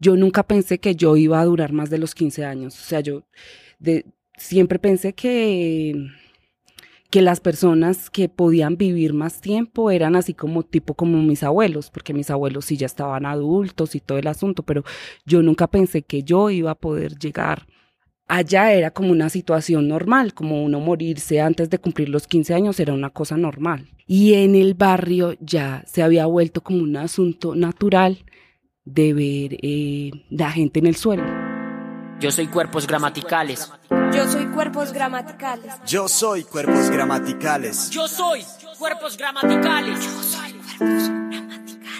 yo nunca pensé que yo iba a durar más de los 15 años. O sea, yo de, siempre pensé que, que las personas que podían vivir más tiempo eran así como tipo como mis abuelos, porque mis abuelos sí ya estaban adultos y todo el asunto, pero yo nunca pensé que yo iba a poder llegar. Allá era como una situación normal, como uno morirse antes de cumplir los 15 años era una cosa normal. Y en el barrio ya se había vuelto como un asunto natural de ver eh, la gente en el suelo. Yo soy cuerpos gramaticales. Yo soy cuerpos gramaticales. Yo soy cuerpos gramaticales. Yo soy cuerpos gramaticales. Yo soy cuerpos gramaticales.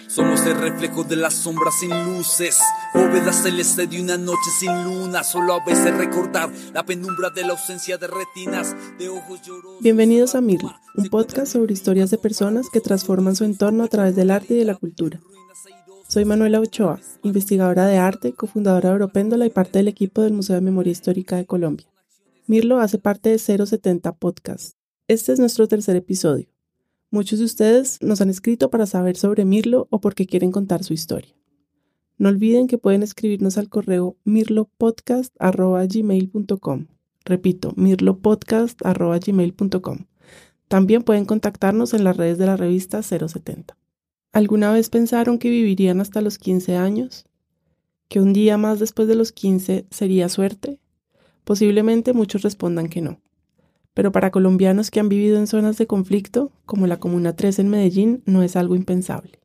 Somos el reflejo de las sombras sin luces, bóveda celeste de una noche sin luna. Solo a veces recordar la penumbra de la ausencia de retinas, de ojos llorosos. Bienvenidos a Mirlo, un podcast sobre historias de personas que transforman su entorno a través del arte y de la cultura. Soy Manuela Ochoa, investigadora de arte, cofundadora de Européndola y parte del equipo del Museo de Memoria Histórica de Colombia. Mirlo hace parte de 070 Podcast. Este es nuestro tercer episodio. Muchos de ustedes nos han escrito para saber sobre Mirlo o porque quieren contar su historia. No olviden que pueden escribirnos al correo mirlopodcast.gmail.com. Repito, mirlopodcast.gmail.com. También pueden contactarnos en las redes de la revista 070. ¿Alguna vez pensaron que vivirían hasta los 15 años? ¿Que un día más después de los 15 sería suerte? Posiblemente muchos respondan que no. Pero para colombianos que han vivido en zonas de conflicto, como la Comuna 13 en Medellín, no es algo impensable.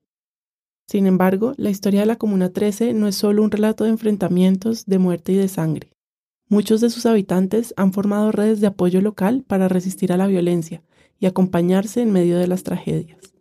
Sin embargo, la historia de la Comuna 13 no es solo un relato de enfrentamientos, de muerte y de sangre. Muchos de sus habitantes han formado redes de apoyo local para resistir a la violencia y acompañarse en medio de las tragedias.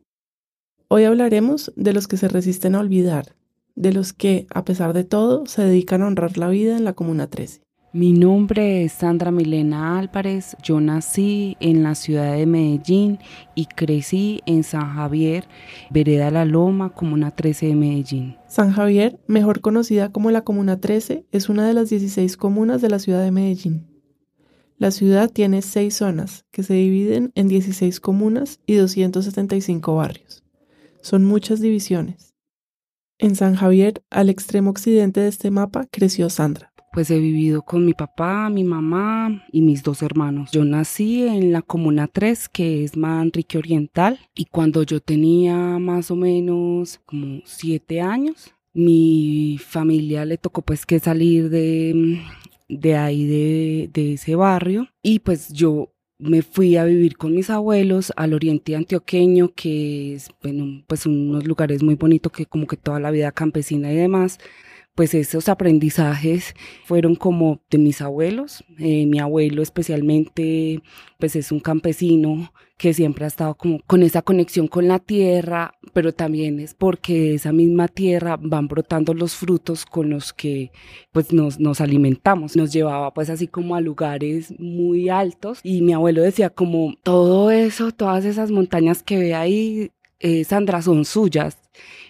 Hoy hablaremos de los que se resisten a olvidar, de los que, a pesar de todo, se dedican a honrar la vida en la Comuna 13. Mi nombre es Sandra Milena Álvarez. Yo nací en la ciudad de Medellín y crecí en San Javier, Vereda La Loma, Comuna 13 de Medellín. San Javier, mejor conocida como la Comuna 13, es una de las 16 comunas de la ciudad de Medellín. La ciudad tiene seis zonas que se dividen en 16 comunas y 275 barrios. Son muchas divisiones. En San Javier, al extremo occidente de este mapa, creció Sandra. Pues he vivido con mi papá, mi mamá y mis dos hermanos. Yo nací en la Comuna 3, que es Manrique Oriental, y cuando yo tenía más o menos como siete años, mi familia le tocó pues que salir de, de ahí, de, de ese barrio, y pues yo me fui a vivir con mis abuelos al oriente antioqueño, que es bueno, pues unos lugares muy bonitos que como que toda la vida campesina y demás, pues esos aprendizajes fueron como de mis abuelos. Eh, mi abuelo especialmente, pues es un campesino que siempre ha estado como con esa conexión con la tierra, pero también es porque de esa misma tierra van brotando los frutos con los que pues nos, nos alimentamos. Nos llevaba pues así como a lugares muy altos y mi abuelo decía como todo eso, todas esas montañas que ve ahí, eh, Sandra, son suyas.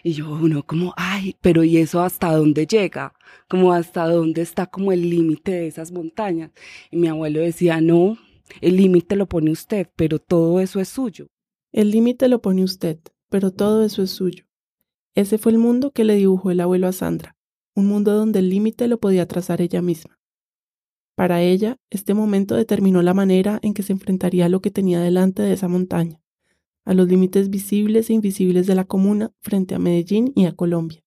Y yo, uno como, ay, pero ¿y eso hasta dónde llega? Como hasta dónde está como el límite de esas montañas. Y mi abuelo decía, no, el límite lo pone usted, pero todo eso es suyo. El límite lo pone usted, pero todo eso es suyo. Ese fue el mundo que le dibujó el abuelo a Sandra, un mundo donde el límite lo podía trazar ella misma. Para ella, este momento determinó la manera en que se enfrentaría a lo que tenía delante de esa montaña a los límites visibles e invisibles de la comuna frente a Medellín y a Colombia.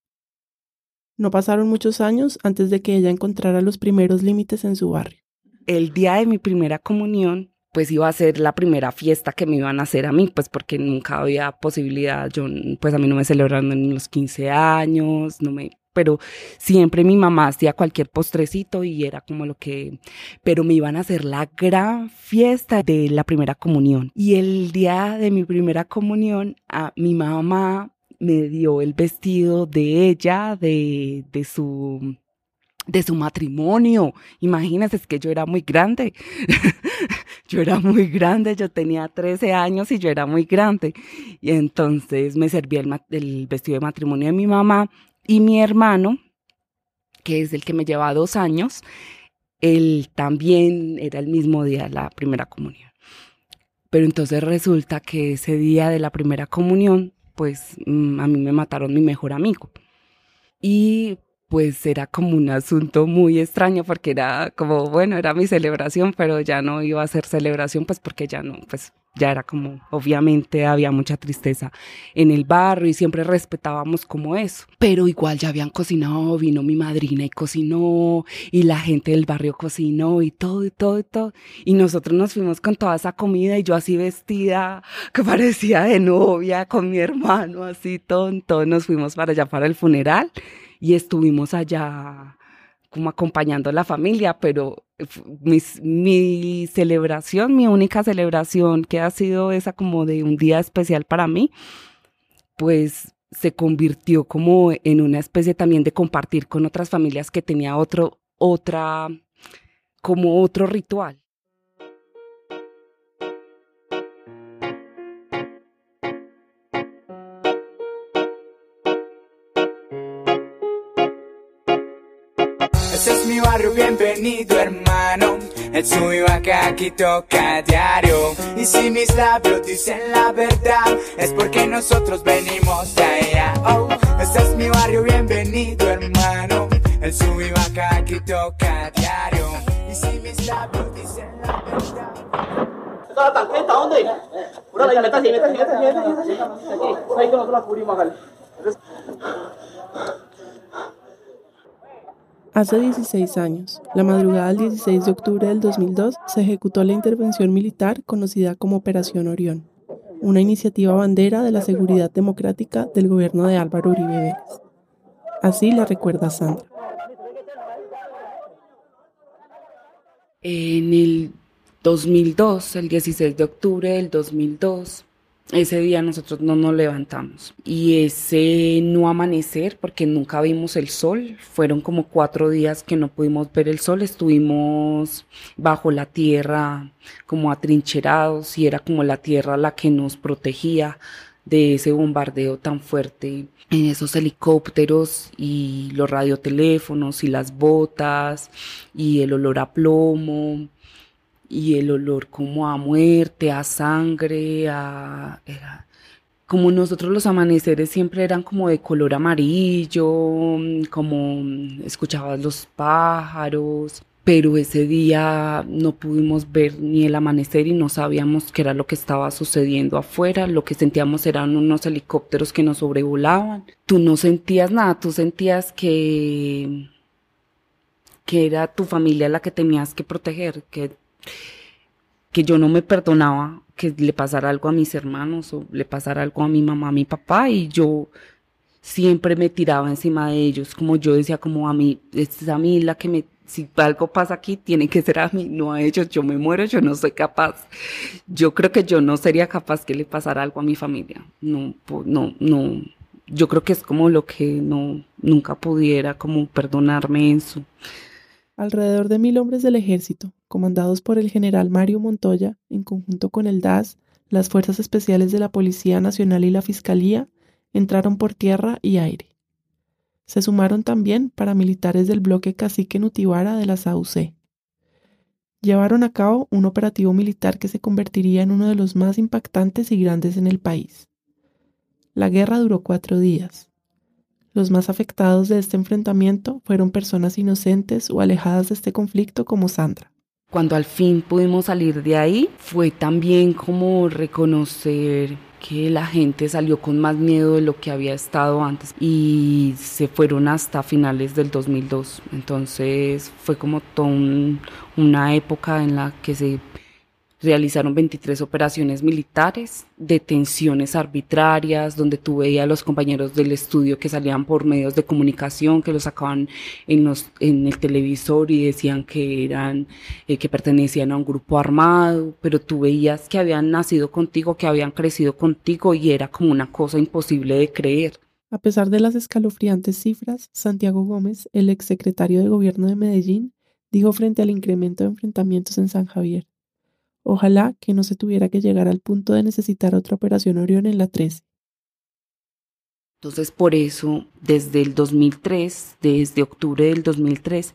No pasaron muchos años antes de que ella encontrara los primeros límites en su barrio. El día de mi primera comunión, pues iba a ser la primera fiesta que me iban a hacer a mí, pues porque nunca había posibilidad, yo, pues a mí no me celebraron en los 15 años, no me pero siempre mi mamá hacía cualquier postrecito y era como lo que, pero me iban a hacer la gran fiesta de la primera comunión. Y el día de mi primera comunión, a mi mamá me dio el vestido de ella, de, de su de su matrimonio. Imagínense, es que yo era muy grande. yo era muy grande, yo tenía 13 años y yo era muy grande. Y entonces me servía el, vestido de matrimonio de mi mamá y mi hermano, que es el que me lleva dos años, él también era el mismo día de la primera comunión. Pero entonces resulta que ese día de la primera comunión, pues mm, a mí me mataron mi mejor amigo. Y pues era como un asunto muy extraño porque era como, bueno, era mi celebración, pero ya no iba a ser celebración, pues porque ya no, pues ya era como, obviamente había mucha tristeza en el barrio y siempre respetábamos como eso. Pero igual ya habían cocinado, vino mi madrina y cocinó, y la gente del barrio cocinó y todo, y todo, y todo. Y nosotros nos fuimos con toda esa comida y yo así vestida, que parecía de novia, con mi hermano, así tonto. Nos fuimos para allá para el funeral y estuvimos allá como acompañando a la familia, pero mi, celebración, mi única celebración que ha sido esa como de un día especial para mí, pues se convirtió como en una especie también de compartir con otras familias que tenía otro, otra, como otro ritual. Mi barrio, bienvenido hermano. El suyo acá aquí toca diario. Y si mis labios dicen la verdad, es porque nosotros venimos de allá. Oh, ese es mi barrio, bienvenido hermano. El suyo acá aquí toca diario. Y si mis labios dicen la verdad. la tarjeta, ¿dónde? Pura, y meta meta meta meta. Aquí, ahí que nosotros la cubrimos. Hace 16 años, la madrugada del 16 de octubre del 2002, se ejecutó la intervención militar conocida como Operación Orión, una iniciativa bandera de la seguridad democrática del gobierno de Álvaro Uribe Vélez. Así la recuerda Sandra. En el 2002, el 16 de octubre del 2002, ese día nosotros no nos levantamos. Y ese no amanecer, porque nunca vimos el sol, fueron como cuatro días que no pudimos ver el sol, estuvimos bajo la tierra como atrincherados y era como la tierra la que nos protegía de ese bombardeo tan fuerte. En esos helicópteros y los radioteléfonos y las botas y el olor a plomo y el olor como a muerte, a sangre, a... Era, como nosotros los amaneceres siempre eran como de color amarillo, como escuchabas los pájaros, pero ese día no pudimos ver ni el amanecer y no sabíamos qué era lo que estaba sucediendo afuera, lo que sentíamos eran unos helicópteros que nos sobrevolaban. Tú no sentías nada, tú sentías que que era tu familia la que tenías que proteger, que que yo no me perdonaba que le pasara algo a mis hermanos o le pasara algo a mi mamá, a mi papá y yo siempre me tiraba encima de ellos, como yo decía como a mí, es a mí la que me, si algo pasa aquí, tiene que ser a mí, no a ellos, yo me muero, yo no soy capaz. Yo creo que yo no sería capaz que le pasara algo a mi familia, no, no, no, yo creo que es como lo que no, nunca pudiera como perdonarme eso. Alrededor de mil hombres del ejército, comandados por el general Mario Montoya, en conjunto con el DAS, las Fuerzas Especiales de la Policía Nacional y la Fiscalía, entraron por tierra y aire. Se sumaron también paramilitares del bloque Cacique Nutibara de la SAUC. Llevaron a cabo un operativo militar que se convertiría en uno de los más impactantes y grandes en el país. La guerra duró cuatro días. Los más afectados de este enfrentamiento fueron personas inocentes o alejadas de este conflicto como Sandra. Cuando al fin pudimos salir de ahí, fue también como reconocer que la gente salió con más miedo de lo que había estado antes y se fueron hasta finales del 2002. Entonces fue como toda una época en la que se realizaron 23 operaciones militares, detenciones arbitrarias, donde tú veías a los compañeros del estudio que salían por medios de comunicación, que los sacaban en, los, en el televisor y decían que eran, eh, que pertenecían a un grupo armado, pero tú veías que habían nacido contigo, que habían crecido contigo y era como una cosa imposible de creer. A pesar de las escalofriantes cifras, Santiago Gómez, el exsecretario de Gobierno de Medellín, dijo frente al incremento de enfrentamientos en San Javier, Ojalá que no se tuviera que llegar al punto de necesitar otra operación Orión en la 13. Entonces, por eso, desde el 2003, desde octubre del 2003,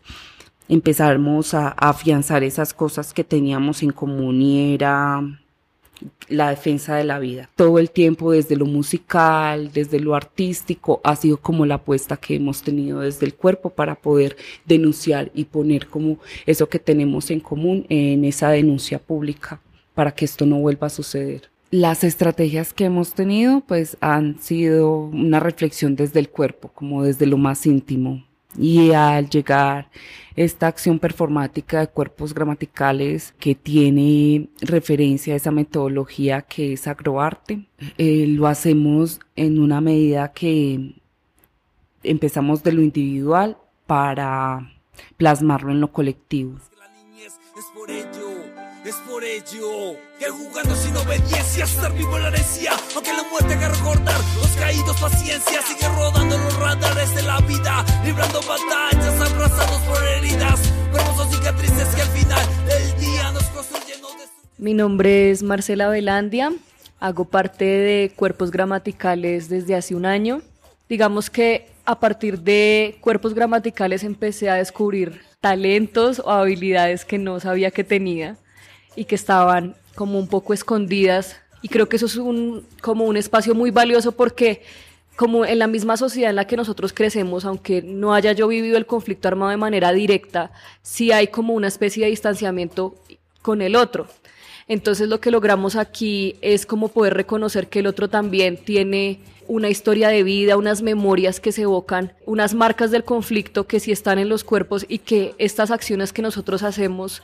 empezamos a, afianzar esas cosas que teníamos en común y era la defensa de la vida. Todo el tiempo desde lo musical, desde lo artístico, ha sido como la apuesta que hemos tenido desde el cuerpo para poder denunciar y poner como eso que tenemos en común en esa denuncia pública para que esto no vuelva a suceder. Las estrategias que hemos tenido pues han sido una reflexión desde el cuerpo, como desde lo más íntimo, y al llegar esta acción performática de cuerpos gramaticales que tiene referencia a esa metodología que es agroarte, eh, lo hacemos en una medida que empezamos de lo individual para plasmarlo en lo colectivo. Es por ello que jugando sin obediencia, estar vivo la herencia, aunque la muerte haga recordar los caídos, paciencia, sigue rodando los radares de la vida, librando batallas, abrazados por heridas, son cicatrices que al final del día nos construyen. Mi nombre es Marcela Velandia, hago parte de Cuerpos Gramaticales desde hace un año. Digamos que a partir de Cuerpos Gramaticales empecé a descubrir talentos o habilidades que no sabía que tenía y que estaban como un poco escondidas. Y creo que eso es un, como un espacio muy valioso porque como en la misma sociedad en la que nosotros crecemos, aunque no haya yo vivido el conflicto armado de manera directa, sí hay como una especie de distanciamiento con el otro. Entonces lo que logramos aquí es como poder reconocer que el otro también tiene una historia de vida, unas memorias que se evocan, unas marcas del conflicto que sí están en los cuerpos y que estas acciones que nosotros hacemos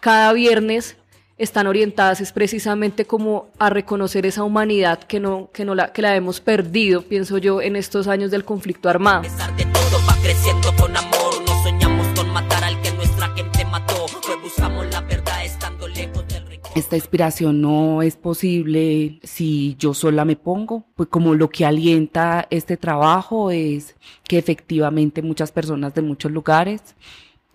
cada viernes están orientadas es precisamente como a reconocer esa humanidad que no que no la que la hemos perdido, pienso yo, en estos años del conflicto armado. de todo va creciendo con amor, no soñamos con matar al que nuestra gente mató, pues buscamos la verdad estando lejos del esta inspiración no es posible si yo sola me pongo, pues como lo que alienta este trabajo es que efectivamente muchas personas de muchos lugares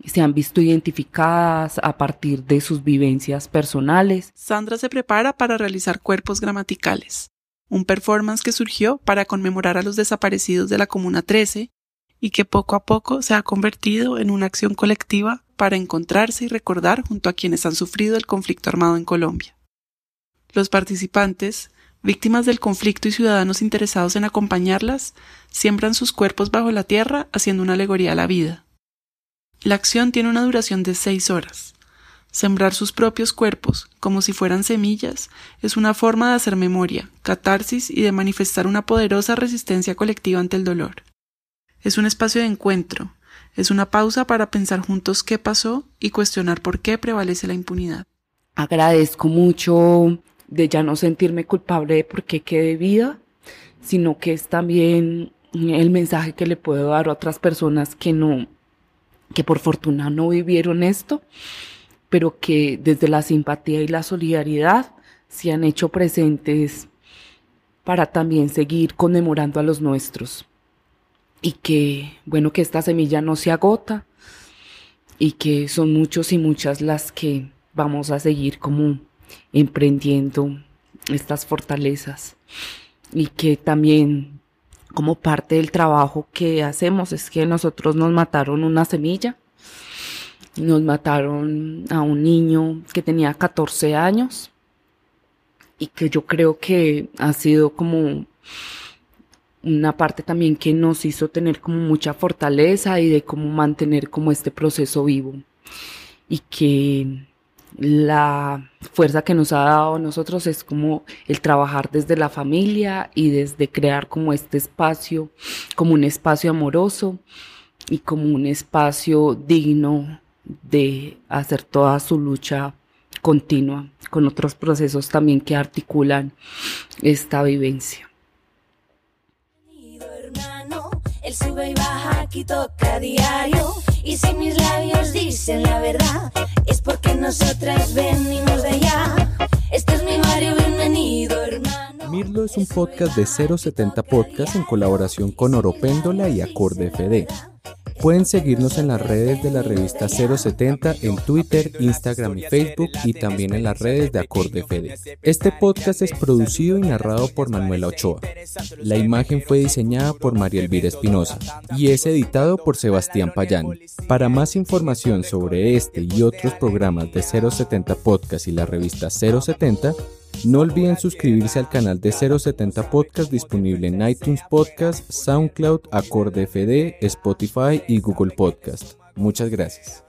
se han visto identificadas a partir de sus vivencias personales. Sandra se prepara para realizar cuerpos gramaticales, un performance que surgió para conmemorar a los desaparecidos de la Comuna 13 y que poco a poco se ha convertido en una acción colectiva para encontrarse y recordar junto a quienes han sufrido el conflicto armado en Colombia. Los participantes, víctimas del conflicto y ciudadanos interesados en acompañarlas, siembran sus cuerpos bajo la tierra haciendo una alegoría a la vida. La acción tiene una duración de seis horas. Sembrar sus propios cuerpos, como si fueran semillas, es una forma de hacer memoria, catarsis y de manifestar una poderosa resistencia colectiva ante el dolor. Es un espacio de encuentro, es una pausa para pensar juntos qué pasó y cuestionar por qué prevalece la impunidad. Agradezco mucho de ya no sentirme culpable de por qué quedé vida, sino que es también el mensaje que le puedo dar a otras personas que no, que por fortuna no vivieron esto, pero que desde la simpatía y la solidaridad se han hecho presentes para también seguir conmemorando a los nuestros. Y que, bueno, que esta semilla no se agota y que son muchos y muchas las que vamos a seguir como emprendiendo estas fortalezas. Y que también como parte del trabajo que hacemos. Es que nosotros nos mataron una semilla, nos mataron a un niño que tenía 14 años y que yo creo que ha sido como una parte también que nos hizo tener como mucha fortaleza y de cómo mantener como este proceso vivo. Y que la fuerza que nos ha dado a nosotros es como el trabajar desde la familia y desde crear como este espacio, como un espacio amoroso y como un espacio digno de hacer toda su lucha continua con otros procesos también que articulan esta vivencia. Sube y baja, aquí toca diario. Y si mis labios dicen la verdad, es porque nosotras venimos de allá. Este es mi barrio, bienvenido, hermano. Mirlo es un podcast de 070 Podcast en colaboración con Oropéndola y Acorde FD. Pueden seguirnos en las redes de la revista 070 en Twitter, Instagram y Facebook y también en las redes de Acorde Fede. Este podcast es producido y narrado por Manuela Ochoa. La imagen fue diseñada por María Elvira Espinosa y es editado por Sebastián Payán. Para más información sobre este y otros programas de 070 Podcast y la revista 070, No olviden suscribirse al canal de 070 Podcast disponible en iTunes Podcast, SoundCloud, Acorde FD, Spotify y Google Podcast. Muchas gracias.